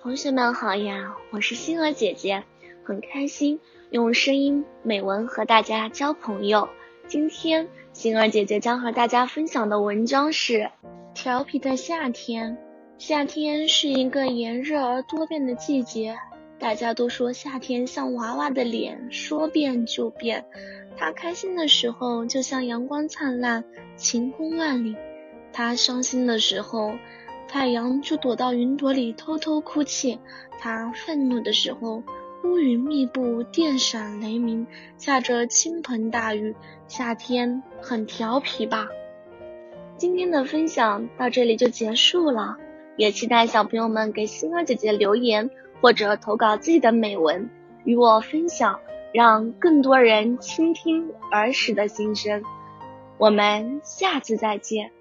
同学们好呀，我是星儿姐姐，很开心用声音美文和大家交朋友。今天星儿姐姐将和大家分享的文章是《调皮的夏天》。夏天是一个炎热而多变的季节，大家都说夏天像娃娃的脸，说变就变。它开心的时候就像阳光灿烂，晴空万里；它伤心的时候，太阳就躲到云朵里偷偷哭泣，他愤怒的时候，乌云密布，电闪雷鸣，下着倾盆大雨。夏天很调皮吧？今天的分享到这里就结束了，也期待小朋友们给星儿姐姐留言或者投稿自己的美文与我分享，让更多人倾听儿时的心声。我们下次再见。